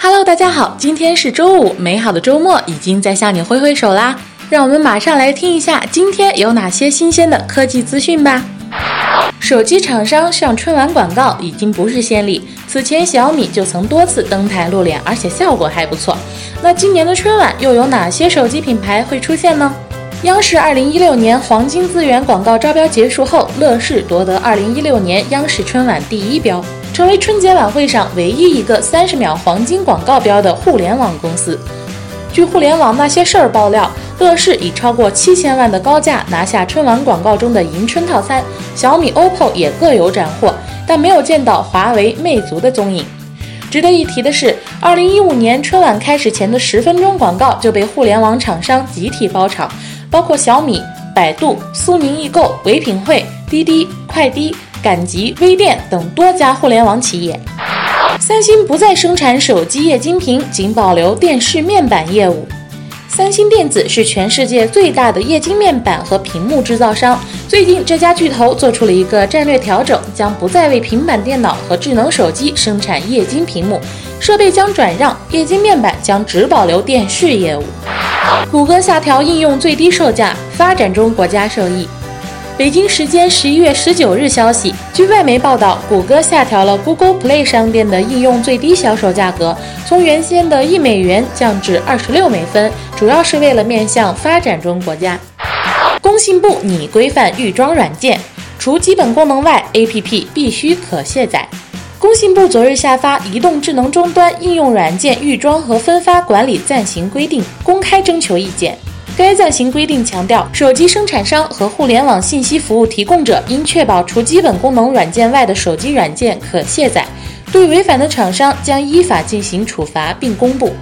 Hello，大家好，今天是周五，美好的周末已经在向你挥挥手啦。让我们马上来听一下今天有哪些新鲜的科技资讯吧。手机厂商上春晚广告已经不是先例，此前小米就曾多次登台露脸，而且效果还不错。那今年的春晚又有哪些手机品牌会出现呢？央视二零一六年黄金资源广告招标结束后，乐视夺得二零一六年央视春晚第一标。成为春节晚会上唯一一个三十秒黄金广告标的互联网公司。据互联网那些事儿爆料，乐视以超过七千万的高价拿下春晚广告中的迎春套餐，小米、OPPO 也各有斩获，但没有见到华为、魅族的踪影。值得一提的是，二零一五年春晚开始前的十分钟广告就被互联网厂商集体包场，包括小米、百度、苏宁易购、唯品会、滴滴、快滴。赶集、微店等多家互联网企业。三星不再生产手机液晶屏，仅保留电视面板业务。三星电子是全世界最大的液晶面板和屏幕制造商。最近，这家巨头做出了一个战略调整，将不再为平板电脑和智能手机生产液晶屏幕，设备将转让，液晶面板将只保留电视业务。谷歌下调应用最低售价，发展中国家受益。北京时间十一月十九日消息，据外媒报道，谷歌下调了 Google Play 商店的应用最低销售价格，从原先的一美元降至二十六美分，主要是为了面向发展中国家。工信部拟规范预装软件，除基本功能外，APP 必须可卸载。工信部昨日下发《移动智能终端应用软件预装和分发管理暂行规定》，公开征求意见。该暂行规定强调，手机生产商和互联网信息服务提供者应确保除基本功能软件外的手机软件可卸载，对违反的厂商将依法进行处罚并公布。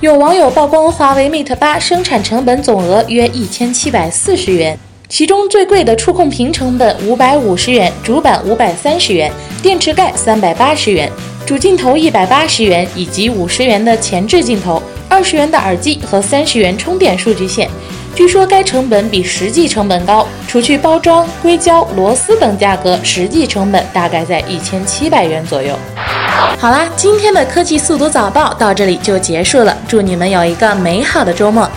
有网友曝光华为 Mate 八生产成本总额约一千七百四十元，其中最贵的触控屏成本五百五十元，主板五百三十元，电池盖三百八十元，主镜头一百八十元，以及五十元的前置镜头。二十元的耳机和三十元充电数据线，据说该成本比实际成本高。除去包装、硅胶、螺丝等价格，实际成本大概在一千七百元左右。好啦，今天的科技速读早报到这里就结束了，祝你们有一个美好的周末。